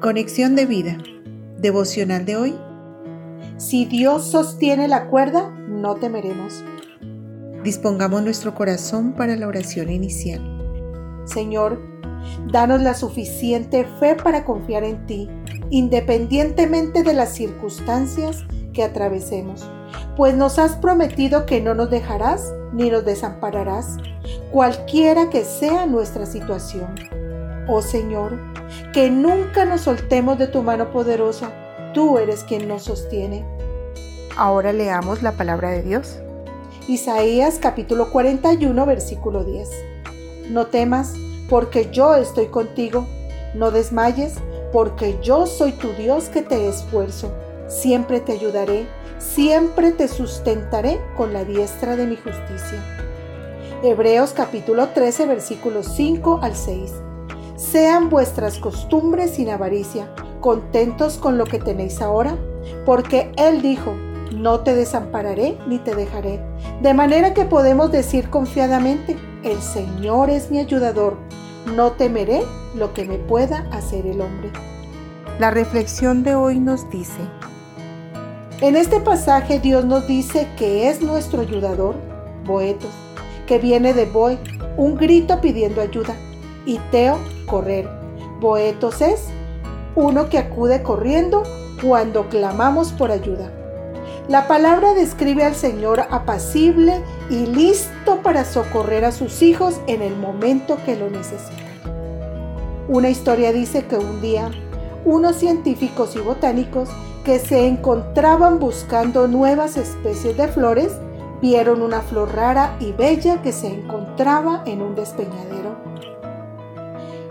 Conexión de vida. Devocional de hoy. Si Dios sostiene la cuerda, no temeremos. Dispongamos nuestro corazón para la oración inicial. Señor, danos la suficiente fe para confiar en ti, independientemente de las circunstancias que atravesemos, pues nos has prometido que no nos dejarás ni nos desampararás, cualquiera que sea nuestra situación. Oh Señor, que nunca nos soltemos de tu mano poderosa. Tú eres quien nos sostiene. Ahora leamos la palabra de Dios. Isaías capítulo 41 versículo 10. No temas, porque yo estoy contigo. No desmayes, porque yo soy tu Dios que te esfuerzo. Siempre te ayudaré, siempre te sustentaré con la diestra de mi justicia. Hebreos capítulo 13 versículos 5 al 6. Sean vuestras costumbres sin avaricia, contentos con lo que tenéis ahora, porque Él dijo, no te desampararé ni te dejaré. De manera que podemos decir confiadamente, el Señor es mi ayudador, no temeré lo que me pueda hacer el hombre. La reflexión de hoy nos dice, en este pasaje Dios nos dice que es nuestro ayudador, Boetos, que viene de Boy, un grito pidiendo ayuda y Teo correr. Boetos es uno que acude corriendo cuando clamamos por ayuda. La palabra describe al Señor apacible y listo para socorrer a sus hijos en el momento que lo necesitan. Una historia dice que un día unos científicos y botánicos que se encontraban buscando nuevas especies de flores vieron una flor rara y bella que se encontraba en un despeñadero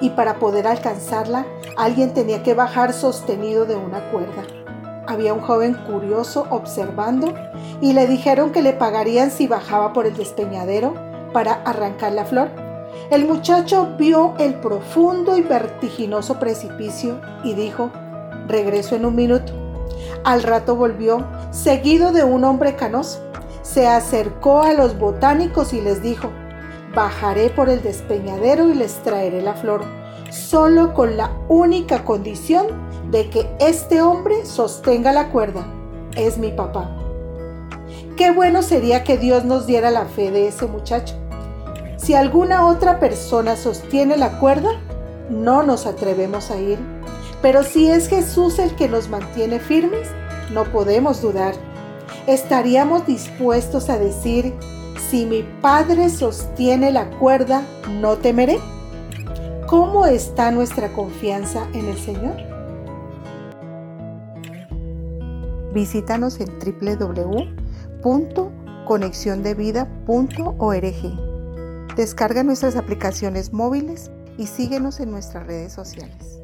y para poder alcanzarla alguien tenía que bajar sostenido de una cuerda. Había un joven curioso observando y le dijeron que le pagarían si bajaba por el despeñadero para arrancar la flor. El muchacho vio el profundo y vertiginoso precipicio y dijo, regreso en un minuto. Al rato volvió, seguido de un hombre canoso. Se acercó a los botánicos y les dijo, bajaré por el despeñadero y les traeré la flor, solo con la única condición de que este hombre sostenga la cuerda. Es mi papá. Qué bueno sería que Dios nos diera la fe de ese muchacho. Si alguna otra persona sostiene la cuerda, no nos atrevemos a ir. Pero si es Jesús el que nos mantiene firmes, no podemos dudar. Estaríamos dispuestos a decir, si mi Padre sostiene la cuerda, no temeré. ¿Cómo está nuestra confianza en el Señor? Visítanos en www.conexiondevida.org. Descarga nuestras aplicaciones móviles y síguenos en nuestras redes sociales.